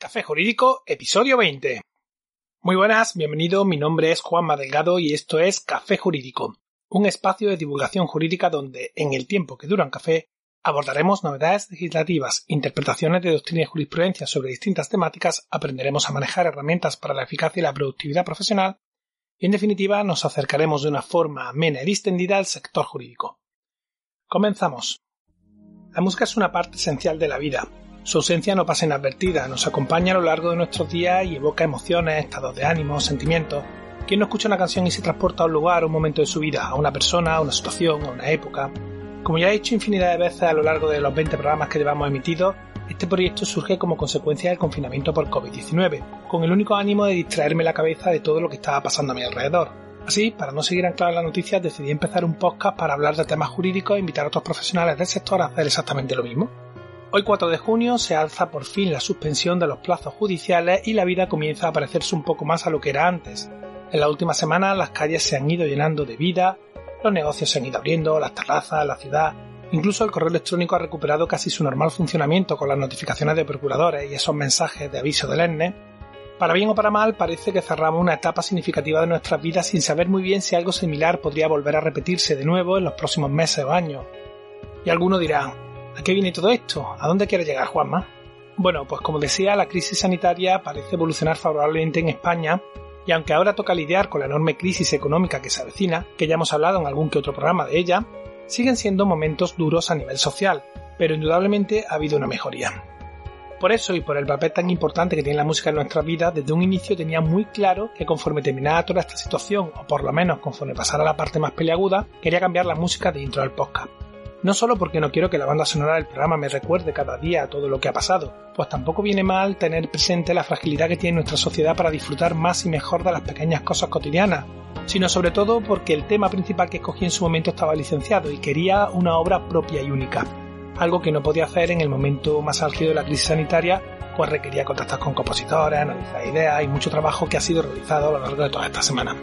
Café Jurídico, episodio 20. Muy buenas, bienvenido, mi nombre es Juanma Delgado y esto es Café Jurídico, un espacio de divulgación jurídica donde, en el tiempo que dura un café, abordaremos novedades legislativas, interpretaciones de doctrina y jurisprudencia sobre distintas temáticas, aprenderemos a manejar herramientas para la eficacia y la productividad profesional y, en definitiva, nos acercaremos de una forma amena y distendida al sector jurídico. Comenzamos. La música es una parte esencial de la vida, su ausencia no pasa inadvertida, nos acompaña a lo largo de nuestros días y evoca emociones, estados de ánimo, sentimientos. ¿Quién no escucha una canción y se transporta a un lugar, un momento de su vida, a una persona, a una situación, a una época? Como ya he dicho infinidad de veces a lo largo de los 20 programas que llevamos emitidos, este proyecto surge como consecuencia del confinamiento por COVID-19, con el único ánimo de distraerme la cabeza de todo lo que estaba pasando a mi alrededor. Así, para no seguir anclado en las noticias, decidí empezar un podcast para hablar de temas jurídicos e invitar a otros profesionales del sector a hacer exactamente lo mismo. Hoy 4 de junio se alza por fin la suspensión de los plazos judiciales y la vida comienza a parecerse un poco más a lo que era antes. En la última semana las calles se han ido llenando de vida, los negocios se han ido abriendo, las terrazas, la ciudad, incluso el correo electrónico ha recuperado casi su normal funcionamiento con las notificaciones de procuradores y esos mensajes de aviso del ENE. Para bien o para mal, parece que cerramos una etapa significativa de nuestras vidas sin saber muy bien si algo similar podría volver a repetirse de nuevo en los próximos meses o años. Y alguno dirá, ¿A qué viene todo esto? ¿A dónde quiere llegar Juanma? Bueno, pues como decía, la crisis sanitaria parece evolucionar favorablemente en España y aunque ahora toca lidiar con la enorme crisis económica que se avecina, que ya hemos hablado en algún que otro programa de ella, siguen siendo momentos duros a nivel social, pero indudablemente ha habido una mejoría. Por eso y por el papel tan importante que tiene la música en nuestra vida, desde un inicio tenía muy claro que conforme terminara toda esta situación, o por lo menos conforme pasara la parte más peleaguda, quería cambiar la música de intro del podcast. No solo porque no quiero que la banda sonora del programa me recuerde cada día todo lo que ha pasado, pues tampoco viene mal tener presente la fragilidad que tiene nuestra sociedad para disfrutar más y mejor de las pequeñas cosas cotidianas, sino sobre todo porque el tema principal que escogí en su momento estaba licenciado y quería una obra propia y única, algo que no podía hacer en el momento más álgido de la crisis sanitaria, pues requería contactar con compositores, analizar ideas y mucho trabajo que ha sido realizado a lo largo de toda esta semana.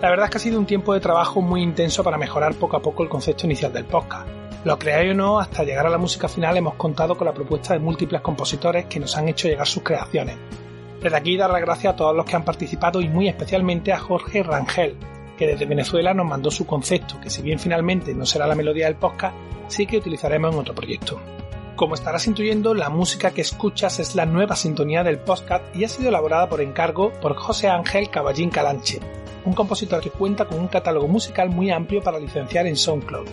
La verdad es que ha sido un tiempo de trabajo muy intenso para mejorar poco a poco el concepto inicial del podcast lo creáis o no, hasta llegar a la música final hemos contado con la propuesta de múltiples compositores que nos han hecho llegar sus creaciones. Desde aquí dar las gracias a todos los que han participado y muy especialmente a Jorge Rangel, que desde Venezuela nos mandó su concepto, que si bien finalmente no será la melodía del podcast, sí que utilizaremos en otro proyecto. Como estarás intuyendo, la música que escuchas es la nueva sintonía del podcast y ha sido elaborada por encargo por José Ángel Caballín Calanche, un compositor que cuenta con un catálogo musical muy amplio para licenciar en SoundCloud.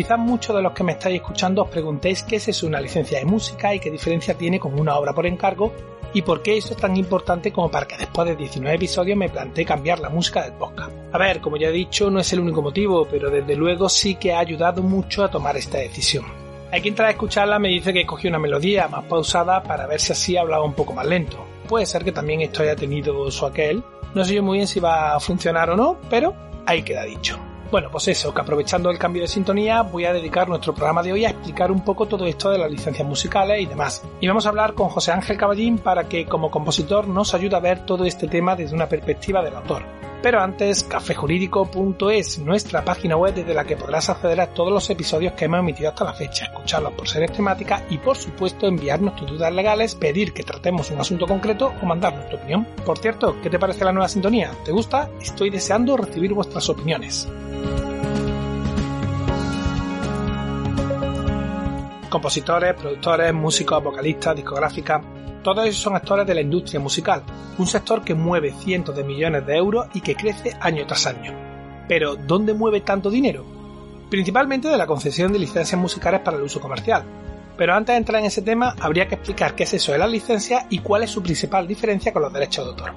Quizás muchos de los que me estáis escuchando os preguntéis qué es una licencia de música y qué diferencia tiene con una obra por encargo y por qué eso es tan importante como para que después de 19 episodios me plantee cambiar la música del podcast. A ver, como ya he dicho, no es el único motivo, pero desde luego sí que ha ayudado mucho a tomar esta decisión. Hay quien tras escucharla me dice que cogí una melodía más pausada para ver si así hablaba un poco más lento. Puede ser que también esto haya tenido su aquel. No sé yo muy bien si va a funcionar o no, pero ahí queda dicho. Bueno, pues eso, que aprovechando el cambio de sintonía voy a dedicar nuestro programa de hoy a explicar un poco todo esto de las licencias musicales y demás. Y vamos a hablar con José Ángel Caballín para que como compositor nos ayude a ver todo este tema desde una perspectiva del autor. Pero antes, cafejurídico.es, nuestra página web desde la que podrás acceder a todos los episodios que hemos emitido hasta la fecha, escucharlos por series temáticas y por supuesto enviarnos tus dudas legales, pedir que tratemos un asunto concreto o mandarnos tu opinión. Por cierto, ¿qué te parece la nueva sintonía? ¿Te gusta? Estoy deseando recibir vuestras opiniones. Compositores, productores, músicos, vocalistas, discográficas, todos ellos son actores de la industria musical, un sector que mueve cientos de millones de euros y que crece año tras año. Pero, ¿dónde mueve tanto dinero? Principalmente de la concesión de licencias musicales para el uso comercial. Pero antes de entrar en ese tema, habría que explicar qué es eso de las licencias y cuál es su principal diferencia con los derechos de autor.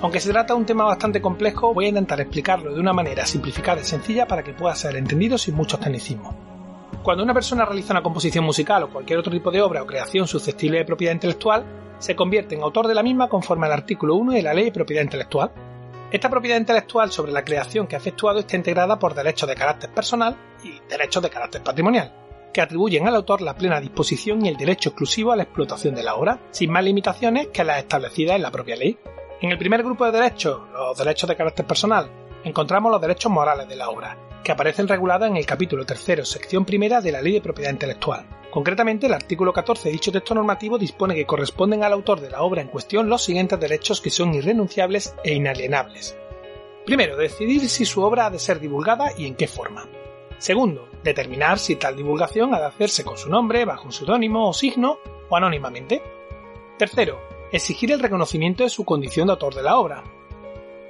Aunque se trata de un tema bastante complejo, voy a intentar explicarlo de una manera simplificada y sencilla para que pueda ser entendido sin muchos tecnicismos. Cuando una persona realiza una composición musical o cualquier otro tipo de obra o creación susceptible de propiedad intelectual, se convierte en autor de la misma conforme al artículo 1 de la Ley de Propiedad Intelectual. Esta propiedad intelectual sobre la creación que ha efectuado está integrada por derechos de carácter personal y derechos de carácter patrimonial, que atribuyen al autor la plena disposición y el derecho exclusivo a la explotación de la obra, sin más limitaciones que las establecidas en la propia ley. En el primer grupo de derechos, los derechos de carácter personal, encontramos los derechos morales de la obra, que aparecen regulados en el capítulo tercero, sección primera de la Ley de Propiedad Intelectual. Concretamente, el artículo 14 de dicho texto normativo dispone que corresponden al autor de la obra en cuestión los siguientes derechos que son irrenunciables e inalienables. Primero, decidir si su obra ha de ser divulgada y en qué forma. Segundo, determinar si tal divulgación ha de hacerse con su nombre, bajo un seudónimo o signo o anónimamente. Tercero, exigir el reconocimiento de su condición de autor de la obra.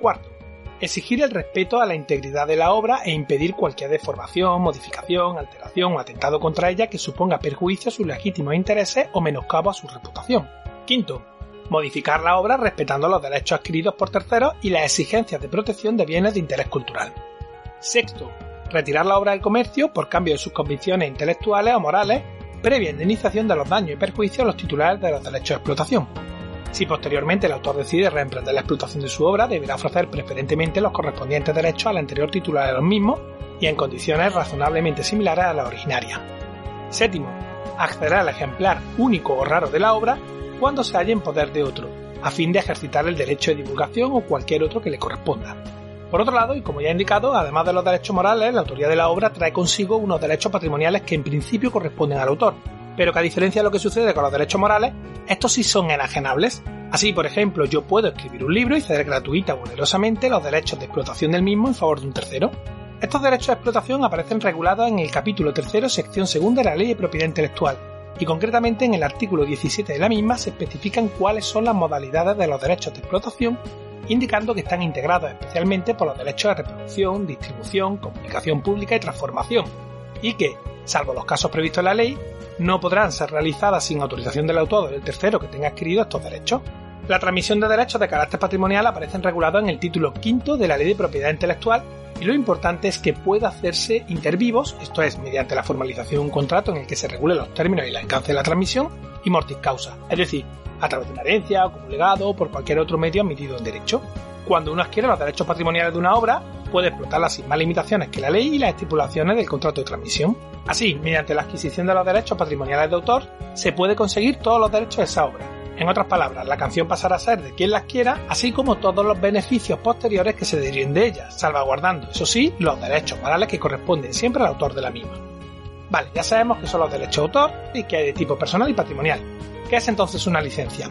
Cuarto, exigir el respeto a la integridad de la obra e impedir cualquier deformación, modificación, alteración o atentado contra ella que suponga perjuicio a sus legítimos intereses o menoscabo a su reputación. Quinto, modificar la obra respetando los derechos adquiridos por terceros y las exigencias de protección de bienes de interés cultural. Sexto, retirar la obra del comercio por cambio de sus convicciones intelectuales o morales, previa indemnización de los daños y perjuicios a los titulares de los derechos de explotación. Si posteriormente el autor decide reemprender la explotación de su obra, deberá ofrecer preferentemente los correspondientes derechos al anterior titular de los mismos y en condiciones razonablemente similares a la originaria. Séptimo, acceder al ejemplar único o raro de la obra cuando se halle en poder de otro, a fin de ejercitar el derecho de divulgación o cualquier otro que le corresponda. Por otro lado, y como ya he indicado, además de los derechos morales, la autoría de la obra trae consigo unos derechos patrimoniales que en principio corresponden al autor, pero que a diferencia de lo que sucede con los derechos morales, estos sí son enajenables. Así, por ejemplo, yo puedo escribir un libro y ceder gratuita o onerosamente los derechos de explotación del mismo en favor de un tercero. Estos derechos de explotación aparecen regulados en el capítulo tercero, sección segunda de la Ley de Propiedad Intelectual, y concretamente en el artículo 17 de la misma se especifican cuáles son las modalidades de los derechos de explotación, indicando que están integrados especialmente por los derechos de reproducción, distribución, comunicación pública y transformación, y que, salvo los casos previstos en la ley, no podrán ser realizadas sin autorización del autor o del tercero que tenga adquirido estos derechos. La transmisión de derechos de carácter patrimonial aparecen regulados en el título quinto de la Ley de Propiedad Intelectual y lo importante es que pueda hacerse intervivos, esto es, mediante la formalización de un contrato en el que se regulen los términos y el alcance de la transmisión, y mortis causa, es decir, a través de una herencia como legado o por cualquier otro medio admitido en derecho. Cuando uno adquiere los derechos patrimoniales de una obra, puede explotarla sin más limitaciones que la ley y las estipulaciones del contrato de transmisión. Así, mediante la adquisición de los derechos patrimoniales de autor, se puede conseguir todos los derechos de esa obra. En otras palabras, la canción pasará a ser de quien las quiera, así como todos los beneficios posteriores que se deriven de ella, salvaguardando, eso sí, los derechos morales que corresponden siempre al autor de la misma. Vale, ya sabemos que son los derechos de autor y que hay de tipo personal y patrimonial. ¿Qué es entonces una licencia?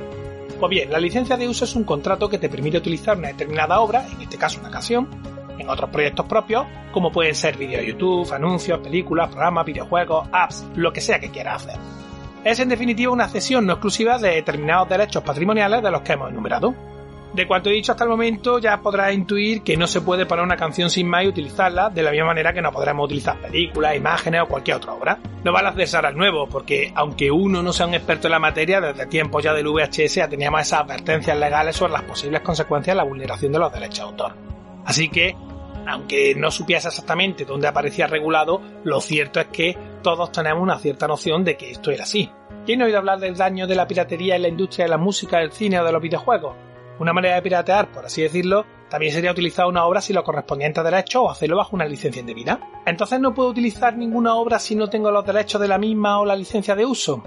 Pues bien, la licencia de uso es un contrato que te permite utilizar una determinada obra, en este caso una canción, en otros proyectos propios, como pueden ser vídeos de YouTube, anuncios, películas, programas, videojuegos, apps, lo que sea que quieras hacer. Es en definitiva una cesión no exclusiva de determinados derechos patrimoniales de los que hemos enumerado. De cuanto he dicho hasta el momento, ya podrás intuir que no se puede poner una canción sin más y utilizarla de la misma manera que no podremos utilizar películas, imágenes o cualquier otra obra. No vale ahora al nuevo, porque aunque uno no sea un experto en la materia, desde tiempos ya del VHS ya teníamos esas advertencias legales sobre las posibles consecuencias de la vulneración de los derechos de autor. Así que, aunque no supiese exactamente dónde aparecía regulado, lo cierto es que todos tenemos una cierta noción de que esto era así. ¿Quién ha oído hablar del daño de la piratería en la industria de la música, del cine o de los videojuegos? Una manera de piratear, por así decirlo, también sería utilizar una obra sin los correspondientes derechos o hacerlo bajo una licencia indebida. Entonces no puedo utilizar ninguna obra si no tengo los derechos de la misma o la licencia de uso.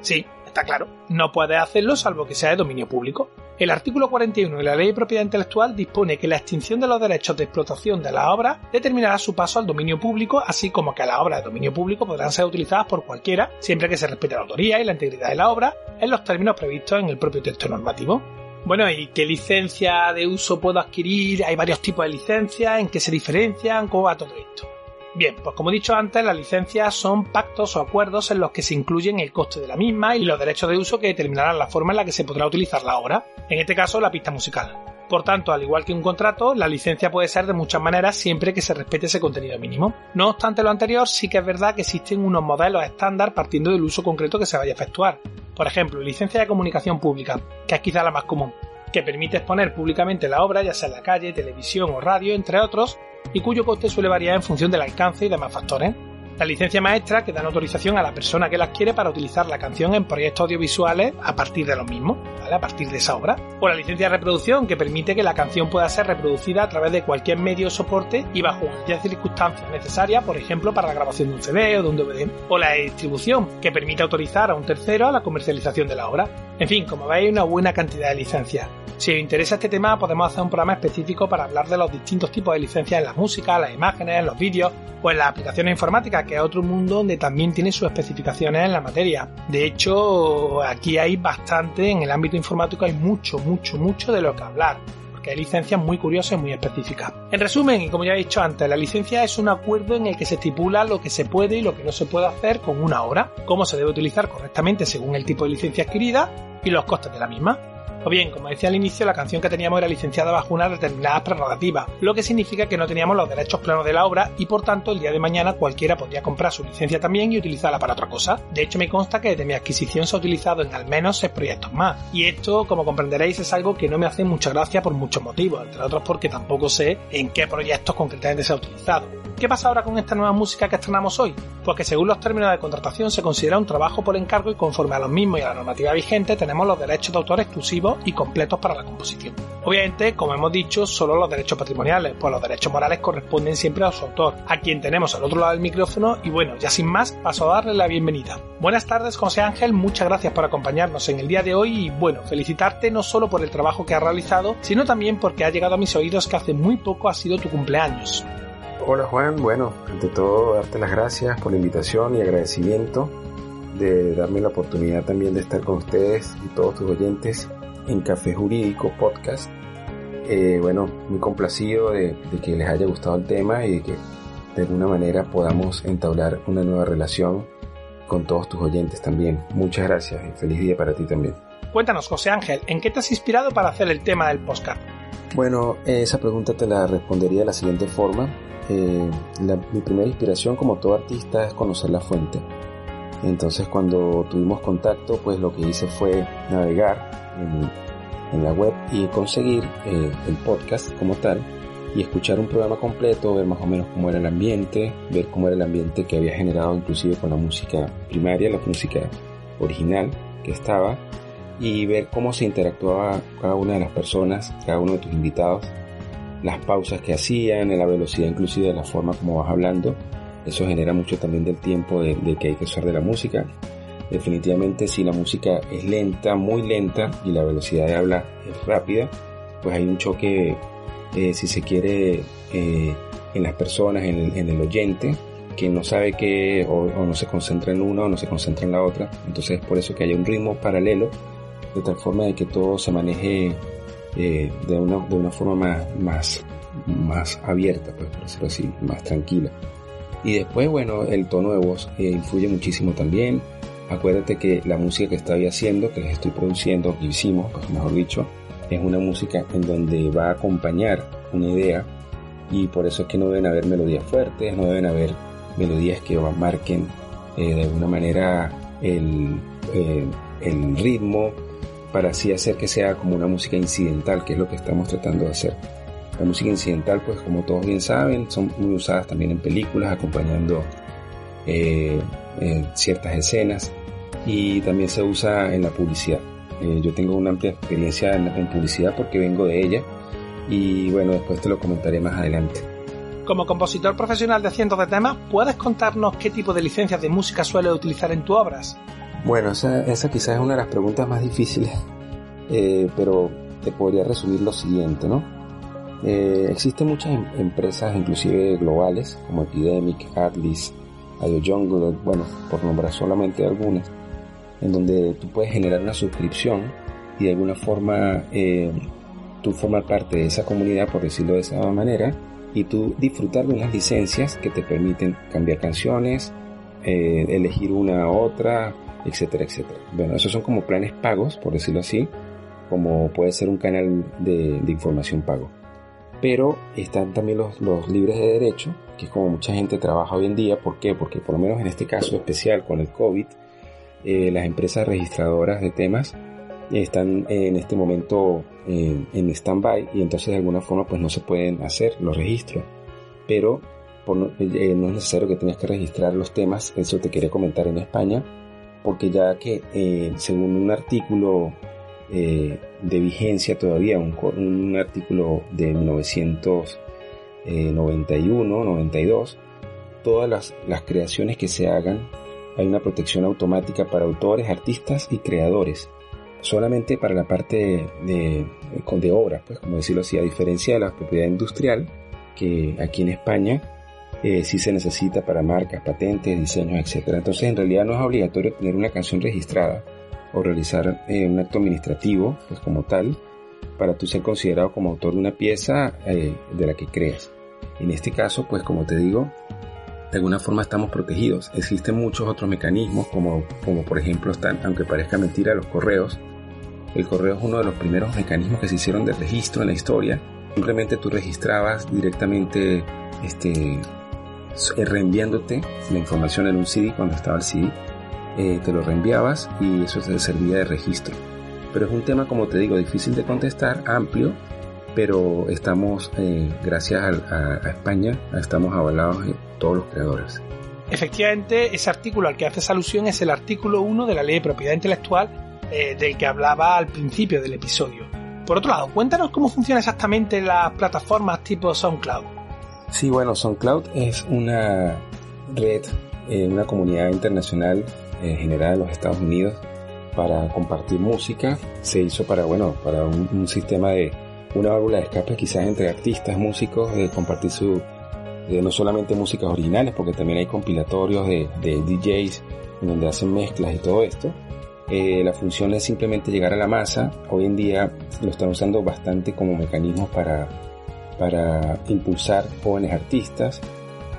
Sí, está claro, no puedes hacerlo salvo que sea de dominio público. El artículo 41 de la Ley de Propiedad Intelectual dispone que la extinción de los derechos de explotación de la obra determinará su paso al dominio público, así como que las obras de dominio público podrán ser utilizadas por cualquiera, siempre que se respete la autoría y la integridad de la obra en los términos previstos en el propio texto normativo. Bueno, ¿y qué licencia de uso puedo adquirir? Hay varios tipos de licencias, ¿en qué se diferencian? ¿Cómo va todo esto? Bien, pues como he dicho antes, las licencias son pactos o acuerdos en los que se incluyen el coste de la misma y los derechos de uso que determinarán la forma en la que se podrá utilizar la obra, en este caso la pista musical. Por tanto, al igual que un contrato, la licencia puede ser de muchas maneras siempre que se respete ese contenido mínimo. No obstante lo anterior, sí que es verdad que existen unos modelos estándar partiendo del uso concreto que se vaya a efectuar. Por ejemplo, licencia de comunicación pública, que es quizá la más común, que permite exponer públicamente la obra, ya sea en la calle, televisión o radio, entre otros, y cuyo coste suele variar en función del alcance y demás factores. La licencia maestra que dan autorización a la persona que la adquiere para utilizar la canción en proyectos audiovisuales a partir de los mismos, ¿vale? A partir de esa obra. O la licencia de reproducción que permite que la canción pueda ser reproducida a través de cualquier medio o soporte y bajo cualquier circunstancia necesaria, por ejemplo, para la grabación de un CD o de un DVD. O la distribución que permite autorizar a un tercero a la comercialización de la obra. En fin, como veis, una buena cantidad de licencias. Si os interesa este tema, podemos hacer un programa específico para hablar de los distintos tipos de licencias en la música, las imágenes, en los vídeos o en las aplicaciones informáticas que es otro mundo donde también tiene sus especificaciones en la materia. De hecho, aquí hay bastante, en el ámbito informático hay mucho, mucho, mucho de lo que hablar que hay licencias muy curiosas y muy específicas. En resumen, y como ya he dicho antes, la licencia es un acuerdo en el que se estipula lo que se puede y lo que no se puede hacer con una obra, cómo se debe utilizar correctamente según el tipo de licencia adquirida y los costes de la misma. O bien, como decía al inicio, la canción que teníamos era licenciada bajo una determinada prerrogativa, lo que significa que no teníamos los derechos plenos de la obra y por tanto el día de mañana cualquiera podría comprar su licencia también y utilizarla para otra cosa. De hecho, me consta que desde mi adquisición se ha utilizado en al menos 6 proyectos más. Y esto, como comprenderéis, es algo que no me hace mucha gracia por muchos motivos, entre otros porque tampoco sé en qué proyectos concretamente se ha utilizado. ¿Qué pasa ahora con esta nueva música que estrenamos hoy? Pues que según los términos de contratación se considera un trabajo por encargo y conforme a los mismos y a la normativa vigente tenemos los derechos de autor exclusivos y completos para la composición. Obviamente, como hemos dicho, solo los derechos patrimoniales, pues los derechos morales corresponden siempre a su autor, a quien tenemos al otro lado del micrófono y bueno, ya sin más, paso a darle la bienvenida. Buenas tardes, José Ángel, muchas gracias por acompañarnos en el día de hoy y bueno, felicitarte no solo por el trabajo que has realizado, sino también porque ha llegado a mis oídos que hace muy poco ha sido tu cumpleaños. Hola Juan, bueno, ante todo darte las gracias por la invitación y agradecimiento de darme la oportunidad también de estar con ustedes y todos tus oyentes en Café Jurídico Podcast. Eh, bueno, muy complacido de, que les haya gustado el tema y de que de alguna manera podamos entablar una nueva relación con todos tus oyentes también. Muchas gracias y feliz día para ti también. Cuéntanos, José Ángel, ¿en qué te has inspirado para hacer el tema del podcast? Bueno, esa pregunta te la respondería de la siguiente forma. Eh, mi primera inspiración como todo artista es conocer la fuente. Entonces cuando tuvimos contacto, pues lo que hice fue navegar en, la web y conseguir eh, el podcast como tal y escuchar un programa completo, ver más o menos cómo era el ambiente, ver cómo era el ambiente que había generado inclusive con la música primaria, la música original que estaba y ver cómo se interactuaba cada una de las personas, cada uno de tus invitados las pausas que hacían, la velocidad inclusive de la forma como vas hablando. Eso genera mucho también del tiempo de, que hay que usar de la música. Definitivamente si la música es lenta, muy lenta y la velocidad de habla es rápida, pues hay un choque, eh, si se quiere, eh, en las personas, en el, oyente, que no sabe que o, no se concentra en una o no se concentra en la otra. Entonces es por eso que hay un ritmo paralelo, de tal forma de que todo se maneje eh, de, una, de una forma más, más, más abierta, pues, por decirlo así, más tranquila. Y después, bueno, el tono de voz influye muchísimo también. Acuérdate que la música que estoy haciendo, que les estoy produciendo, que hicimos, pues mejor dicho, es una música en donde va a acompañar una idea y por eso es que no deben haber melodías fuertes, no deben haber melodías que marquen eh, de alguna manera el, el ritmo para así hacer que sea como una música incidental, que es lo que estamos tratando de hacer. La música incidental, pues como todos bien saben, son muy usadas también en películas, acompañando eh, ciertas escenas y también se usa en la publicidad. Eh, yo tengo una amplia experiencia en, en publicidad porque vengo de ella y bueno, después te lo comentaré más adelante. Como compositor profesional de cientos de temas, ¿puedes contarnos qué tipo de licencias de música suele utilizar en tus obras? Bueno, esa, quizás es una de las preguntas más difíciles, eh, pero te podría resumir lo siguiente, ¿no? Eh, existen muchas em, empresas, inclusive globales, como Epidemic, Atlas, Jungle, bueno, por nombrar solamente algunas, en donde tú puedes generar una suscripción y de alguna forma eh, tú formas parte de esa comunidad, por decirlo de esa manera, y tú disfrutar de unas licencias que te permiten cambiar canciones, elegir una u otra, etcétera, etcétera. Bueno, esos son como planes pagos, por decirlo así, como puede ser un canal de, información pago. Pero están también los, los, libres de derecho, que es como mucha gente trabaja hoy en día. ¿Por qué? Porque por lo menos en este caso especial con el COVID, eh, las empresas registradoras de temas están en este momento en, en stand-by y entonces de alguna forma pues no se pueden hacer los registros. Pero eh, no es necesario que tengas que registrar los temas, eso te quería comentar en España porque ya que eh, según un artículo eh, de vigencia todavía, un, artículo de 1991, 92, todas las, creaciones que se hagan, hay una protección automática para autores, artistas y creadores. Solamente para la parte de, obra, pues como decirlo así, a diferencia de la propiedad industrial, que aquí en España eh, si se necesita para marcas, patentes, diseños, etc. Entonces en realidad no es obligatorio tener una canción registrada o realizar eh, un acto administrativo, pues como tal, para tú ser considerado como autor de una pieza eh, de la que creas. En este caso, pues como te digo, de alguna forma estamos protegidos. Existen muchos otros mecanismos, como, como por ejemplo están, aunque parezca mentira, los correos. El correo es uno de los primeros mecanismos que se hicieron de registro en la historia. Simplemente tú registrabas directamente este, reenviándote la información en un CD cuando estaba el CD. Eh, te lo reenviabas y eso te servía de registro. Pero es un tema, como te digo, difícil de contestar, amplio, pero estamos, eh, gracias a, España, estamos avalados de todos los creadores. Efectivamente, ese artículo al que haces alusión es el artículo 1 de la Ley de Propiedad Intelectual eh, del que hablaba al principio del episodio. Por otro lado, cuéntanos cómo funciona exactamente las plataformas tipo SoundCloud. Sí, bueno, SoundCloud es una red, eh, una comunidad internacional eh, generada en los Estados Unidos para compartir música. Se hizo para, bueno, para un sistema de una válvula de escape quizás entre artistas, músicos, de compartir su, no solamente músicas originales, porque también hay compilatorios de, DJs en donde hacen mezclas y todo esto. Eh, la función es simplemente llegar a la masa. Hoy en día lo están usando bastante como mecanismo para, para impulsar jóvenes artistas.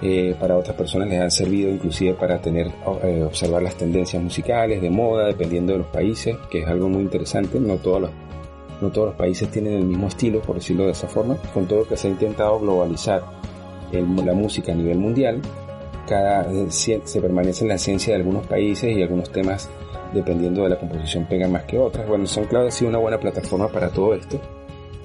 Eh, para otras personas les han servido inclusive para tener eh, observar las tendencias musicales de moda dependiendo de los países que es algo muy interesante no todos los no todos los países tienen el mismo estilo, por decirlo de esa forma, con todo lo que se ha intentado globalizar la música a nivel mundial, cada, eh, se permanece en la esencia de algunos países y algunos temas, dependiendo de la composición, pegan más que otras. Bueno, SoundCloud ha sido una buena plataforma para todo esto.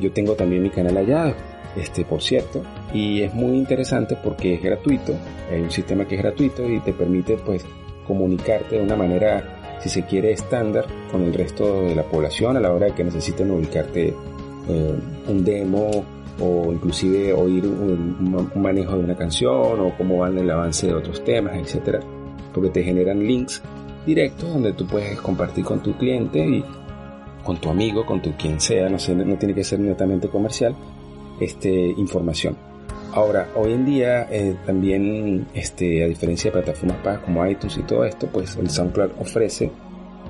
Yo tengo también mi canal allá, este, por cierto, y es muy interesante porque es gratuito, hay un sistema que es gratuito y te permite pues comunicarte de una manera si se quiere, estándar con el resto de la población a la hora de que necesiten ubicarte eh, un demo o inclusive oír un, manejo de una canción o cómo van el avance de otros temas, etcétera, porque te generan links directos donde tú puedes compartir con tu cliente y con tu amigo, con tu quien sea, no, sé, no tiene que ser netamente comercial, este, información. Ahora, hoy en día eh, también, este, a diferencia de plataformas como iTunes y todo esto, pues el SoundCloud ofrece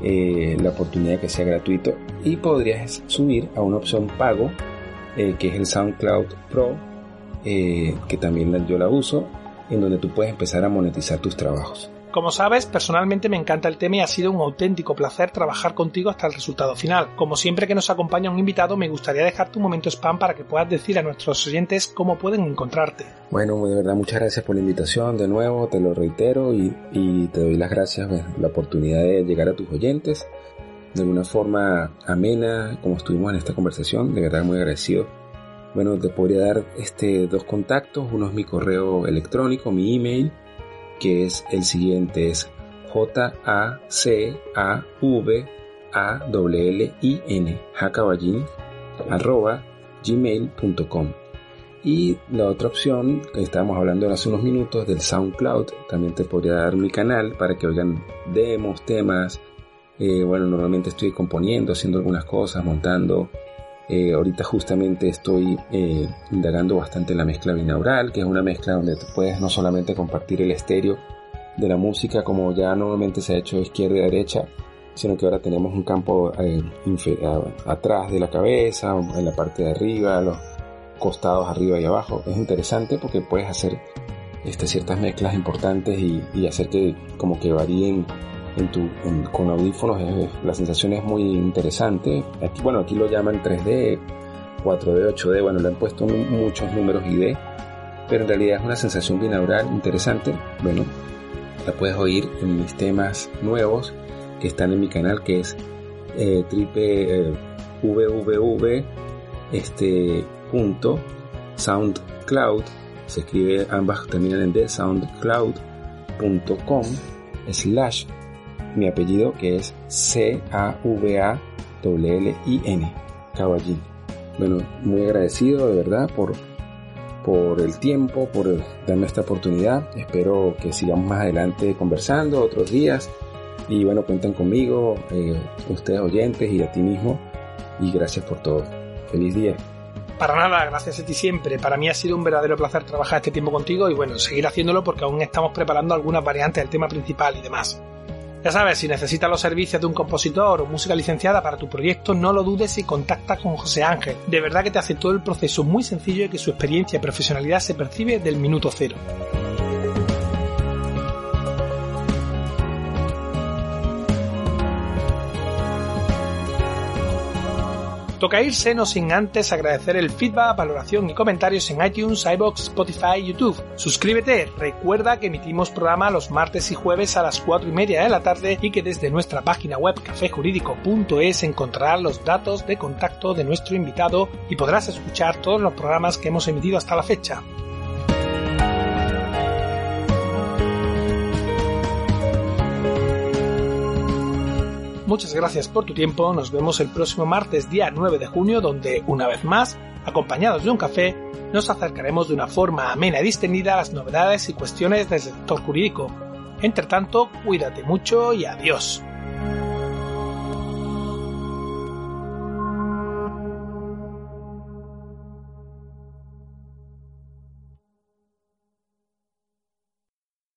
eh, la oportunidad que sea gratuito y podrías subir a una opción pago, eh, que es el SoundCloud Pro, que también yo la uso, en donde tú puedes empezar a monetizar tus trabajos. Como sabes, personalmente me encanta el tema y ha sido un auténtico placer trabajar contigo hasta el resultado final. Como siempre que nos acompaña un invitado, me gustaría dejarte un momento spam para que puedas decir a nuestros oyentes cómo pueden encontrarte. Bueno, de verdad, muchas gracias por la invitación de nuevo, te lo reitero y, te doy las gracias por la oportunidad de llegar a tus oyentes de una forma amena, como estuvimos en esta conversación, de verdad muy agradecido. Bueno, te podría dar este, dos contactos, uno es mi correo electrónico, mi email, que es el siguiente, es J-A-C-A-V-A-L-L-I-N, arroba gmail.com. Y la otra opción, que estábamos hablando hace unos minutos, del SoundCloud, también te podría dar mi canal para que oigan demos, temas. Eh, bueno, normalmente estoy componiendo, haciendo algunas cosas, montando eh, ahorita justamente estoy eh, indagando bastante en la mezcla binaural, que es una mezcla donde puedes no solamente compartir el estéreo de la música como ya normalmente se ha hecho izquierda y derecha, sino que ahora tenemos un campo eh, atrás de la cabeza, en la parte de arriba, los costados arriba y abajo. Es interesante porque puedes hacer este, ciertas mezclas importantes y, y hacer que como que varíen con audífonos la sensación es muy interesante. Aquí, bueno, aquí lo llaman 3D, 4D, 8D, bueno, le han puesto muchos números ID, pero en realidad es una sensación binaural interesante. Bueno, la puedes oír en mis temas nuevos que están en mi canal, que es eh, triple eh, www este punto soundcloud se escribe ambas terminan en d soundcloud.com slash mi apellido que es C-A-V-A-W-L-I-N, Caballín. Bueno, muy agradecido de verdad por, por el tiempo, por darme esta oportunidad. Espero que sigamos más adelante conversando otros días. Y bueno, cuenten conmigo, eh, ustedes oyentes y a ti mismo. Y gracias por todo. Feliz día. Para nada, gracias a ti siempre. Para mí ha sido un verdadero placer trabajar este tiempo contigo y bueno, seguir haciéndolo porque aún estamos preparando algunas variantes del tema principal y demás. Ya sabes, si necesitas los servicios de un compositor o música licenciada para tu proyecto, no lo dudes y contacta con José Ángel. De verdad que te hace todo el proceso muy sencillo y que su experiencia y profesionalidad se percibe del minuto cero. Toca irse no sin antes agradecer el feedback, valoración y comentarios en iTunes, iBox, Spotify YouTube. Suscríbete, recuerda que emitimos programa los martes y jueves a las 4 y media de la tarde y que desde nuestra página web cafejurídico.es encontrarás los datos de contacto de nuestro invitado y podrás escuchar todos los programas que hemos emitido hasta la fecha. Muchas gracias por tu tiempo, nos vemos el próximo martes día 9 de junio donde, una vez más, acompañados de un café, nos acercaremos de una forma amena y distendida a las novedades y cuestiones del sector jurídico. Entre tanto, cuídate mucho y adiós.